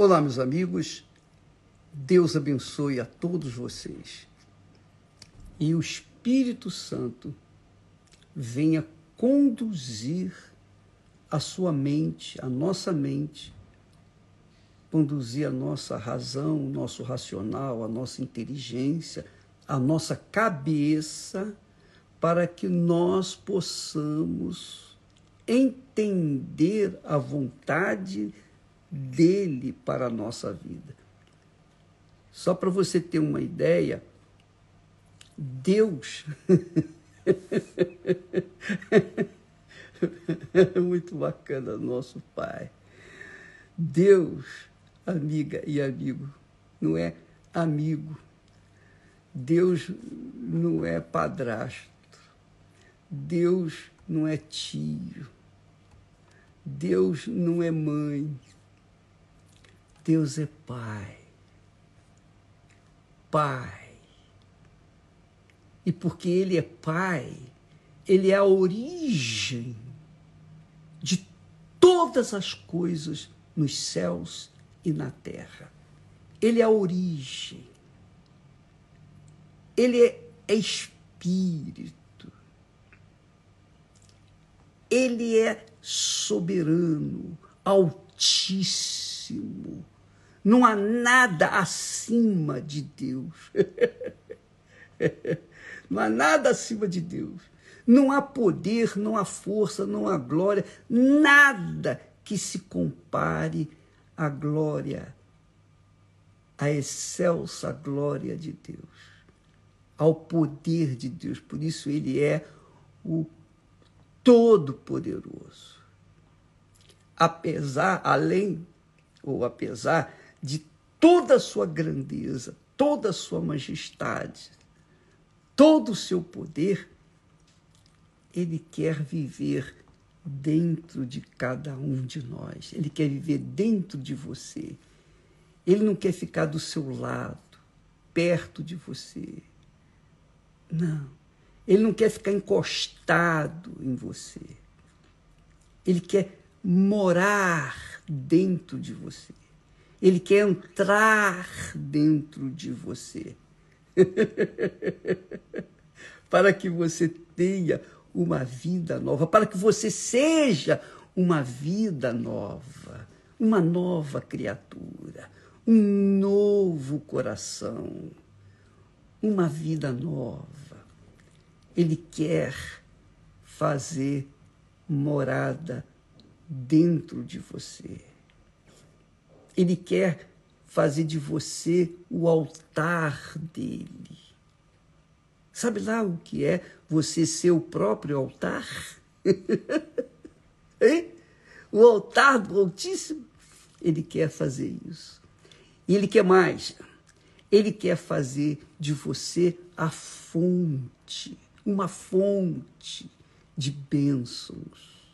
Olá, meus amigos. Deus abençoe a todos vocês. E o Espírito Santo venha conduzir a sua mente, a nossa mente, conduzir a nossa razão, o nosso racional, a nossa inteligência, a nossa cabeça, para que nós possamos entender a vontade dele para a nossa vida. Só para você ter uma ideia, Deus. Muito bacana, nosso Pai. Deus, amiga e amigo, não é amigo. Deus não é padrasto. Deus não é tio. Deus não é mãe. Deus é Pai. Pai. E porque Ele é Pai, Ele é a origem de todas as coisas nos céus e na terra. Ele é a origem. Ele é, é espírito. Ele é soberano, altíssimo não há nada acima de Deus. não há nada acima de Deus. Não há poder, não há força, não há glória, nada que se compare à glória, à excelsa glória de Deus, ao poder de Deus. Por isso ele é o Todo-Poderoso. Apesar, além ou apesar de toda a sua grandeza, toda a sua majestade, todo o seu poder, ele quer viver dentro de cada um de nós. Ele quer viver dentro de você. Ele não quer ficar do seu lado, perto de você. Não. Ele não quer ficar encostado em você. Ele quer morar dentro de você. Ele quer entrar dentro de você. para que você tenha uma vida nova, para que você seja uma vida nova, uma nova criatura, um novo coração, uma vida nova. Ele quer fazer morada dentro de você. Ele quer fazer de você o altar dele. Sabe lá o que é você ser o próprio altar? hein? O altar do Altíssimo. Ele quer fazer isso. E ele quer mais. Ele quer fazer de você a fonte, uma fonte de bênçãos.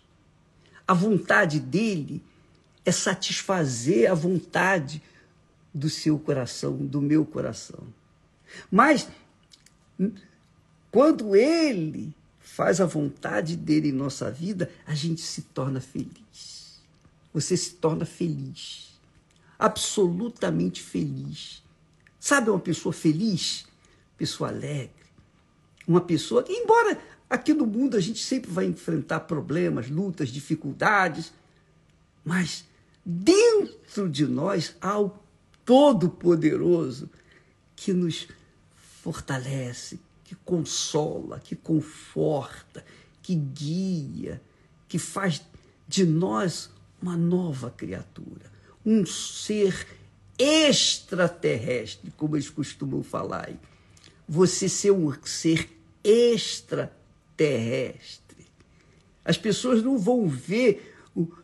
A vontade dele é satisfazer a vontade do seu coração, do meu coração. Mas quando ele faz a vontade dele em nossa vida, a gente se torna feliz. Você se torna feliz. Absolutamente feliz. Sabe uma pessoa feliz? Pessoa alegre. Uma pessoa que, embora aqui no mundo a gente sempre vai enfrentar problemas, lutas, dificuldades, mas dentro de nós há o Todo-Poderoso que nos fortalece, que consola, que conforta, que guia, que faz de nós uma nova criatura, um ser extraterrestre, como eles costumam falar aí. Você ser um ser extraterrestre. As pessoas não vão ver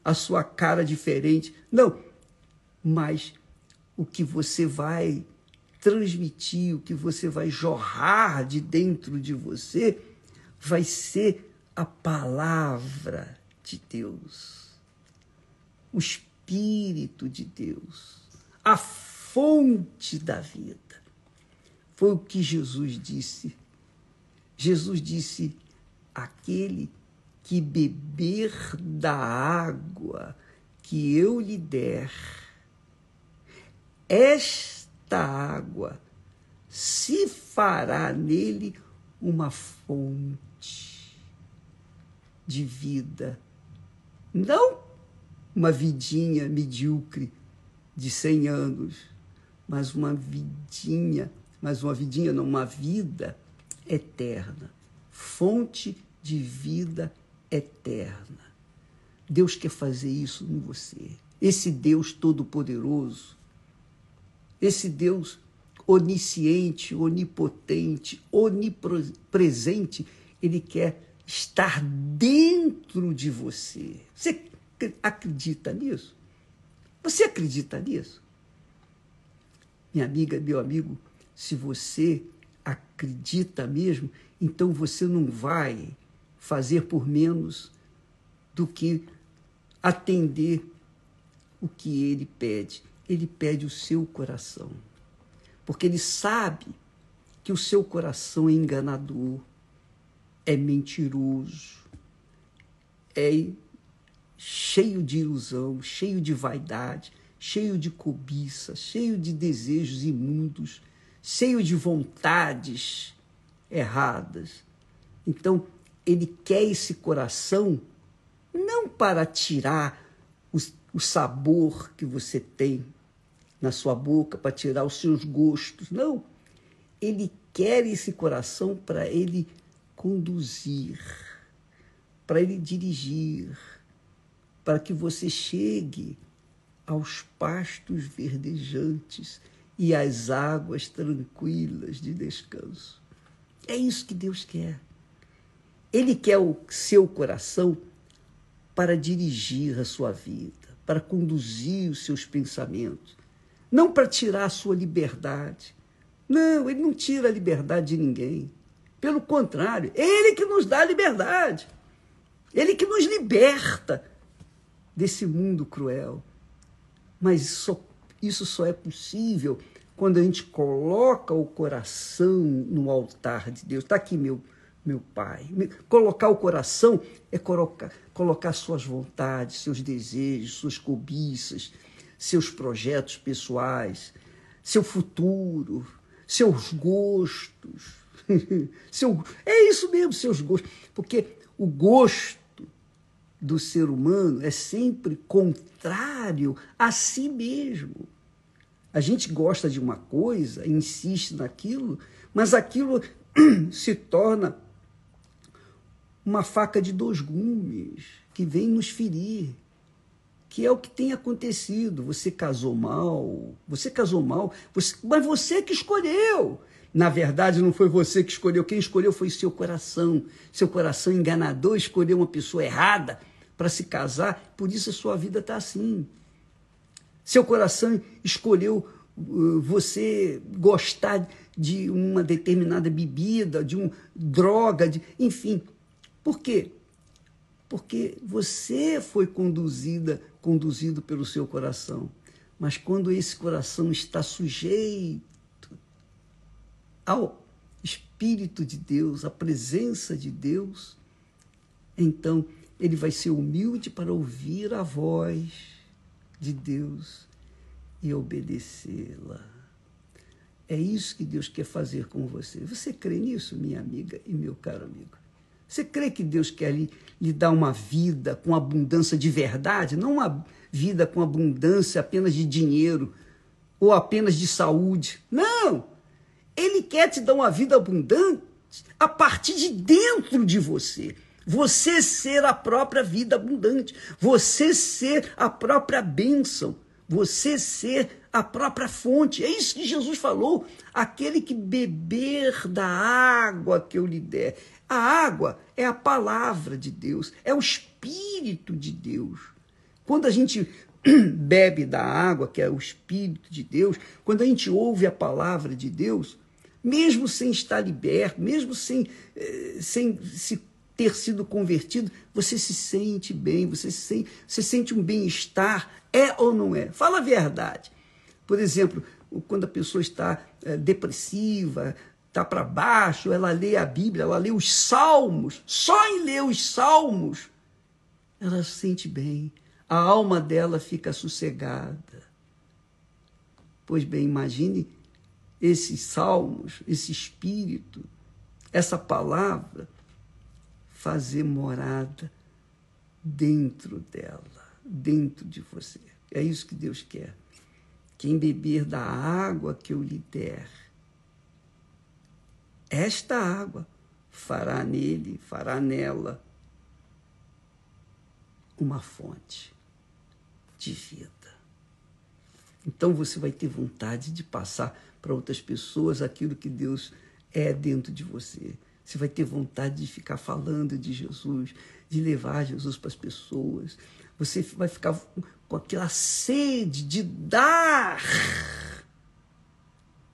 a sua cara diferente. Não, mas o que você vai transmitir, o que você vai jorrar de dentro de você, vai ser a palavra de Deus, o Espírito de Deus, a fonte da vida. Foi o que Jesus disse. Jesus disse: aquele que beber da água que eu lhe der, esta água se fará nele uma fonte de vida. Não uma vidinha medíocre de 100 anos, mas uma vidinha, mas uma vidinha, não, uma vida eterna, fonte de vida eterna. Deus quer fazer isso em você. Esse Deus todo-poderoso, esse Deus onisciente, onipotente, onipresente, ele quer estar dentro de você. Você acredita nisso? Você acredita nisso? Minha amiga, meu amigo, se você acredita mesmo, então você não vai fazer por menos do que atender o que ele pede. Ele pede o seu coração porque ele sabe que o seu coração é enganador, é mentiroso, é cheio de ilusão, cheio de vaidade, cheio de cobiça, cheio de desejos imundos, cheio de vontades erradas. Então, ele quer esse coração não para tirar o, o sabor que você tem na sua boca para tirar os seus gostos. Não. Ele quer esse coração para ele conduzir, para ele dirigir, para que você chegue aos pastos verdejantes e às águas tranquilas de descanso. É isso que Deus quer. Ele quer o seu coração para dirigir a sua vida, para conduzir os seus pensamentos, não para tirar a sua liberdade. Não, ele não tira a liberdade de ninguém. Pelo contrário, ele que nos dá a liberdade. Ele que nos liberta desse mundo cruel. Mas só, isso só é possível quando a gente coloca o coração no altar de Deus. Está aqui meu, meu Pai. Colocar o coração é colocar, colocar suas vontades, seus desejos, suas cobiças, seus projetos pessoais, seu futuro, seus gostos. seu, é isso mesmo, seus gostos. Porque o gosto do ser humano é sempre contrário a si mesmo. A gente gosta de uma coisa, insiste naquilo, mas aquilo se torna uma faca de dois gumes que vem nos ferir que é o que tem acontecido. Você casou mal, você casou mal, você, mas você que escolheu. Na verdade, não foi você que escolheu, quem escolheu foi seu coração. Seu coração enganador escolheu uma pessoa errada para se casar, por isso a sua vida está assim. Seu coração escolheu uh, você gostar de uma determinada bebida, de uma droga, de, enfim. Por quê? Porque você foi conduzida conduzido pelo seu coração. Mas quando esse coração está sujeito ao Espírito de Deus, à presença de Deus, então ele vai ser humilde para ouvir a voz de Deus e obedecê-la. É isso que Deus quer fazer com você. Você crê nisso, minha amiga e meu caro amigo? Você crê que Deus quer lhe, lhe dar uma vida com abundância de verdade, não uma vida com abundância apenas de dinheiro ou apenas de saúde? Não! Ele quer te dar uma vida abundante a partir de dentro de você. Você ser a própria vida abundante, você ser a própria bênção, você ser a própria fonte. É isso que Jesus falou. Aquele que beber da água que eu lhe der. A água é a palavra de Deus, é o Espírito de Deus. Quando a gente bebe da água, que é o Espírito de Deus, quando a gente ouve a palavra de Deus, mesmo sem estar liberto, mesmo sem, eh, sem se ter sido convertido, você se sente bem, você se sente, você sente um bem-estar, é ou não é? Fala a verdade. Por exemplo, quando a pessoa está é, depressiva, está para baixo, ela lê a Bíblia, ela lê os salmos, só em ler os salmos, ela se sente bem, a alma dela fica sossegada. Pois bem, imagine esses salmos, esse espírito, essa palavra fazer morada dentro dela, dentro de você. É isso que Deus quer. Quem beber da água que eu lhe der, esta água fará nele, fará nela uma fonte de vida. Então você vai ter vontade de passar para outras pessoas aquilo que Deus é dentro de você. Você vai ter vontade de ficar falando de Jesus, de levar Jesus para as pessoas. Você vai ficar com aquela sede de dar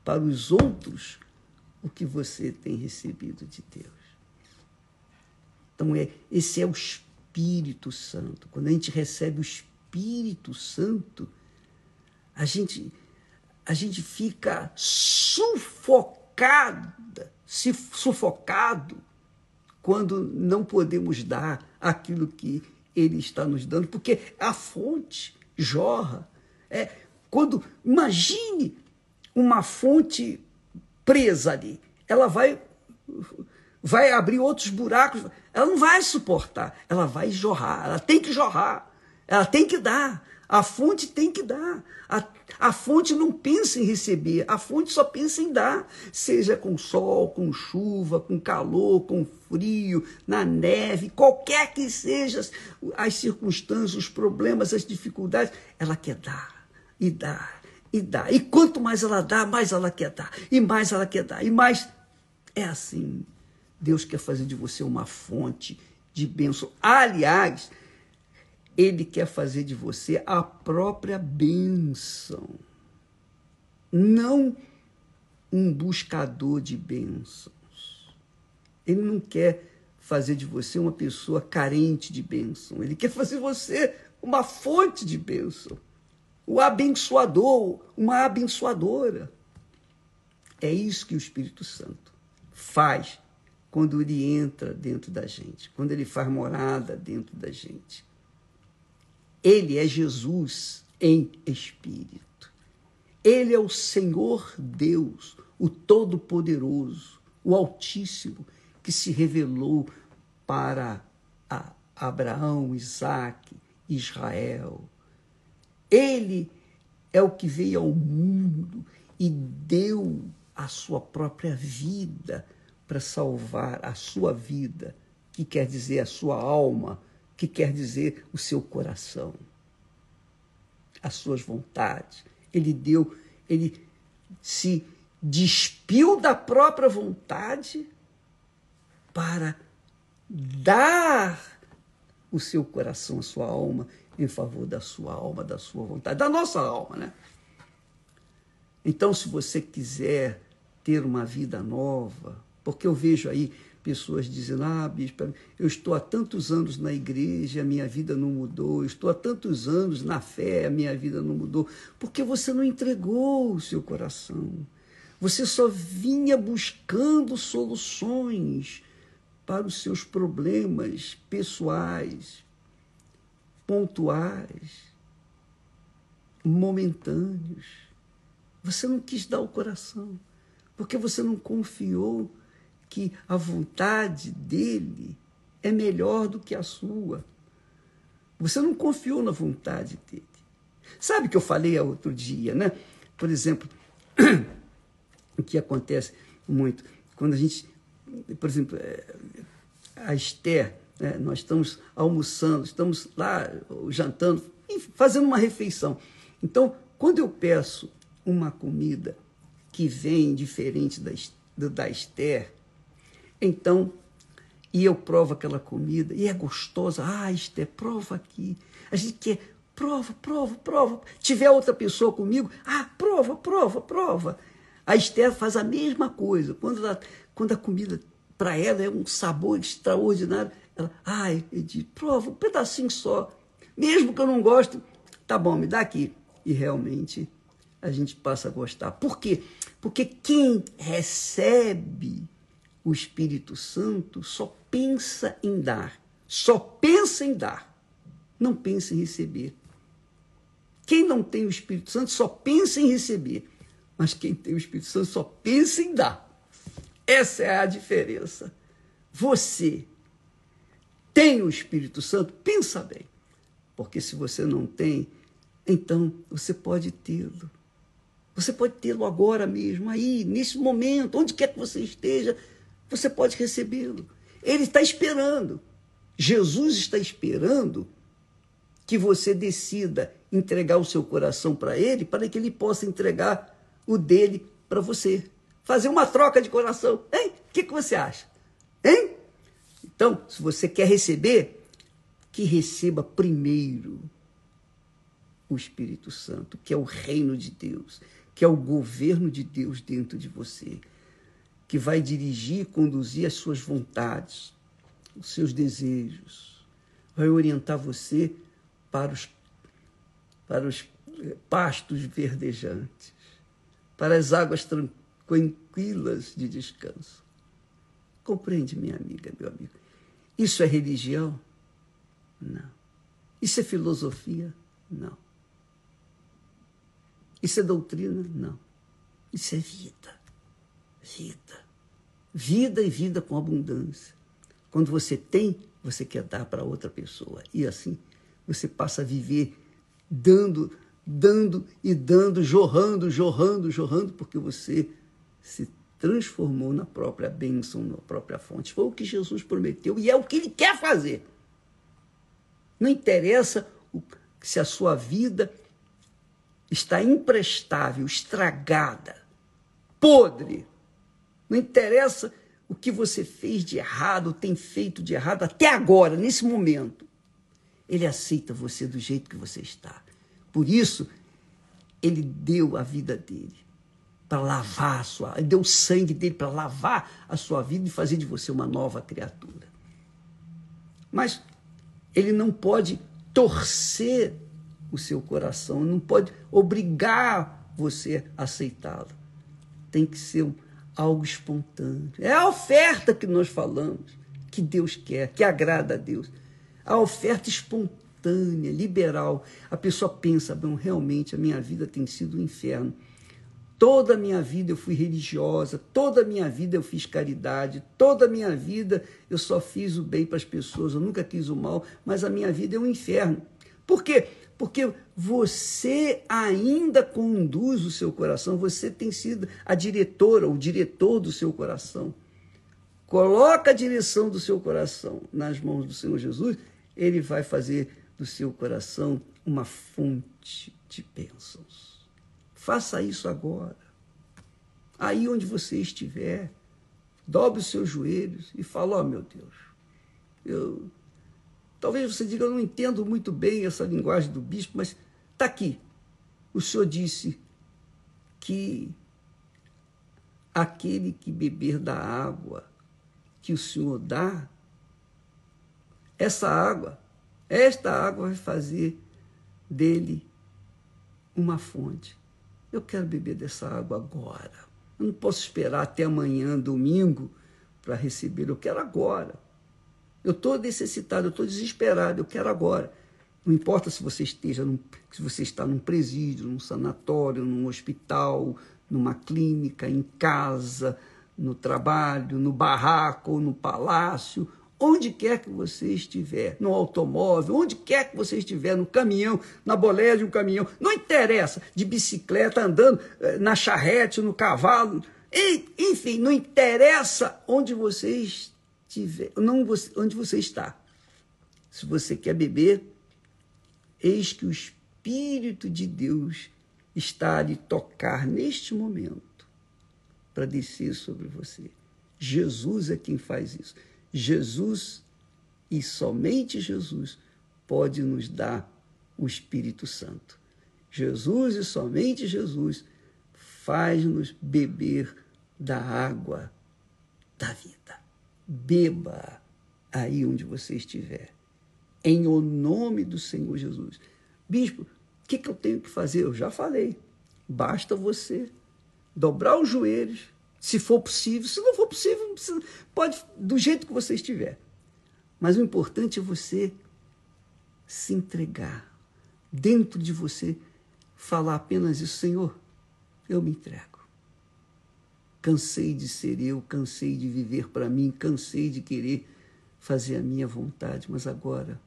para os outros o que você tem recebido de Deus. Então, é, esse é o Espírito Santo. Quando a gente recebe o Espírito Santo, a gente, a gente fica sufocada, se sufocado quando não podemos dar aquilo que ele está nos dando, porque a fonte jorra. É, quando imagine uma fonte presa ali, ela vai vai abrir outros buracos, ela não vai suportar, ela vai jorrar, ela tem que jorrar, ela tem que dar. A fonte tem que dar. A, a fonte não pensa em receber, a fonte só pensa em dar. Seja com sol, com chuva, com calor, com frio, na neve, qualquer que sejam as circunstâncias, os problemas, as dificuldades, ela quer dar e dar e dar. E quanto mais ela dá, mais ela quer dar. E mais ela quer dar. E mais. É assim. Deus quer fazer de você uma fonte de bênção. Aliás, ele quer fazer de você a própria bênção, não um buscador de bênçãos. Ele não quer fazer de você uma pessoa carente de bênção, ele quer fazer você uma fonte de bênção, o abençoador, uma abençoadora. É isso que o Espírito Santo faz quando ele entra dentro da gente, quando ele faz morada dentro da gente. Ele é Jesus em espírito. Ele é o Senhor Deus, o Todo-Poderoso, o Altíssimo, que se revelou para Abraão, Isaac, Israel. Ele é o que veio ao mundo e deu a sua própria vida para salvar a sua vida, que quer dizer a sua alma, que quer dizer o seu coração, as suas vontades. Ele deu, ele se despiu da própria vontade para dar o seu coração, a sua alma, em favor da sua alma, da sua vontade, da nossa alma, né? Então, se você quiser ter uma vida nova, porque eu vejo aí pessoas dizendo: Ah, bispo, eu estou há tantos anos na igreja, a minha vida não mudou, eu estou há tantos anos na fé, a minha vida não mudou, porque você não entregou o seu coração. Você só vinha buscando soluções para os seus problemas pessoais, pontuais, momentâneos. Você não quis dar o coração, porque você não confiou que a vontade dele é melhor do que a sua. Você não confiou na vontade dele. Sabe que eu falei outro dia, né? Por exemplo, o que acontece muito quando a gente, por exemplo, é, a Esther, né? nós estamos almoçando, estamos lá jantando, fazendo uma refeição. Então, quando eu peço uma comida que vem diferente da, da Esther, então, e eu provo aquela comida, e é gostosa. Ah, Esther, prova aqui. A gente quer, prova, prova, prova. Tiver outra pessoa comigo, ah, prova, prova, prova. A Esther faz a mesma coisa. Quando, ela, quando a comida para ela é um sabor extraordinário, ela, ai, Edith, prova um pedacinho só. Mesmo que eu não goste, tá bom, me dá aqui. E realmente a gente passa a gostar. Por quê? Porque quem recebe o Espírito Santo só pensa em dar, só pensa em dar, não pensa em receber. Quem não tem o Espírito Santo só pensa em receber, mas quem tem o Espírito Santo só pensa em dar. Essa é a diferença. Você tem o Espírito Santo? Pensa bem. Porque se você não tem, então você pode tê-lo. Você pode tê-lo agora mesmo, aí, nesse momento, onde quer que você esteja, você pode recebê-lo. Ele está esperando. Jesus está esperando que você decida entregar o seu coração para ele, para que ele possa entregar o dele para você. Fazer uma troca de coração. Hein? O que, que você acha? Hein? Então, se você quer receber, que receba primeiro o Espírito Santo, que é o reino de Deus, que é o governo de Deus dentro de você, que vai dirigir e conduzir as suas vontades, os seus desejos, vai orientar você para os, para os eh, pastos verdejantes, para as águas tranquilas de descanso. Compreende, minha amiga, meu amigo? Isso é religião? Não. Isso é filosofia? Não. Isso é doutrina? Não. Isso é vida. Vida. Vida e vida com abundância. Quando você tem, você quer dar para outra pessoa. E assim você passa a viver dando, dando e dando, jorrando, jorrando, jorrando, porque você se transformou na própria bênção, na própria fonte. Foi o que Jesus prometeu e é o que ele quer fazer. Não interessa se a sua vida está imprestável, estragada, podre. Não interessa o que você fez de errado, tem feito de errado até agora, nesse momento. Ele aceita você do jeito que você está. Por isso, ele deu a vida dele para lavar a sua, ele deu o sangue dele para lavar a sua vida e fazer de você uma nova criatura. Mas ele não pode torcer o seu coração, não pode obrigar você a aceitá-lo. Tem que ser algo espontâneo. É a oferta que nós falamos, que Deus quer, que agrada a Deus. A oferta espontânea, liberal. A pessoa pensa, bom, realmente a minha vida tem sido um inferno. Toda a minha vida eu fui religiosa, toda a minha vida eu fiz caridade, toda a minha vida eu só fiz o bem para as pessoas, eu nunca quis o mal, mas a minha vida é um inferno. Por quê? Porque você ainda conduz o seu coração, você tem sido a diretora, o diretor do seu coração. Coloca a direção do seu coração nas mãos do Senhor Jesus, ele vai fazer do seu coração uma fonte de bênçãos. Faça isso agora. Aí onde você estiver, dobre os seus joelhos e fale: Ó oh, meu Deus, eu Talvez você diga, eu não entendo muito bem essa linguagem do bispo, mas está aqui. O senhor disse que aquele que beber da água que o senhor dá, essa água, esta água vai fazer dele uma fonte. Eu quero beber dessa água agora. Eu não posso esperar até amanhã, domingo, para receber. Eu quero agora. Eu estou necessitado, eu estou desesperado, eu quero agora. Não importa se você esteja num, se você está num presídio, num sanatório, num hospital, numa clínica, em casa, no trabalho, no barraco, no palácio, onde quer que você estiver, no automóvel, onde quer que você estiver, no caminhão, na boleia de um caminhão, não interessa, de bicicleta, andando eh, na charrete, no cavalo, enfim, não interessa onde você estiver não onde você está. Se você quer beber, eis que o Espírito de Deus está a lhe tocar neste momento para descer sobre você. Jesus é quem faz isso. Jesus e somente Jesus pode nos dar o Espírito Santo. Jesus e somente Jesus faz-nos beber da água da vida beba aí onde você estiver, em o nome do Senhor Jesus. Bispo, o que, que eu tenho que fazer? Eu já falei. Basta você dobrar os joelhos, se for possível. Se não for possível, pode do jeito que você estiver. Mas o importante é você se entregar. Dentro de você falar apenas isso, Senhor, eu me entrego. Cansei de ser eu, cansei de viver para mim, cansei de querer fazer a minha vontade, mas agora,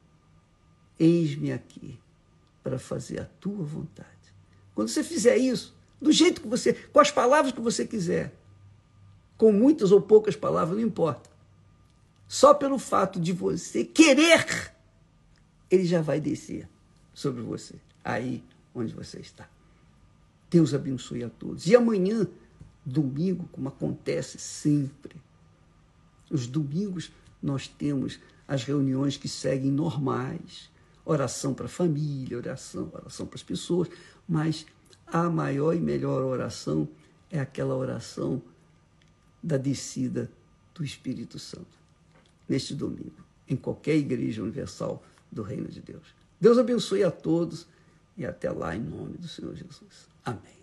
eis-me aqui para fazer a tua vontade. Quando você fizer isso, do jeito que você, com as palavras que você quiser, com muitas ou poucas palavras, não importa. Só pelo fato de você querer, ele já vai descer sobre você, aí onde você está. Deus abençoe a todos. E amanhã, domingo, como acontece sempre, os domingos nós temos as reuniões que seguem normais, oração para a família, oração, oração para as pessoas, mas a maior e melhor oração é aquela oração da descida do Espírito Santo, neste domingo, em qualquer igreja universal do Reino de Deus. Deus abençoe a todos e até lá em nome do Senhor Jesus. Amém.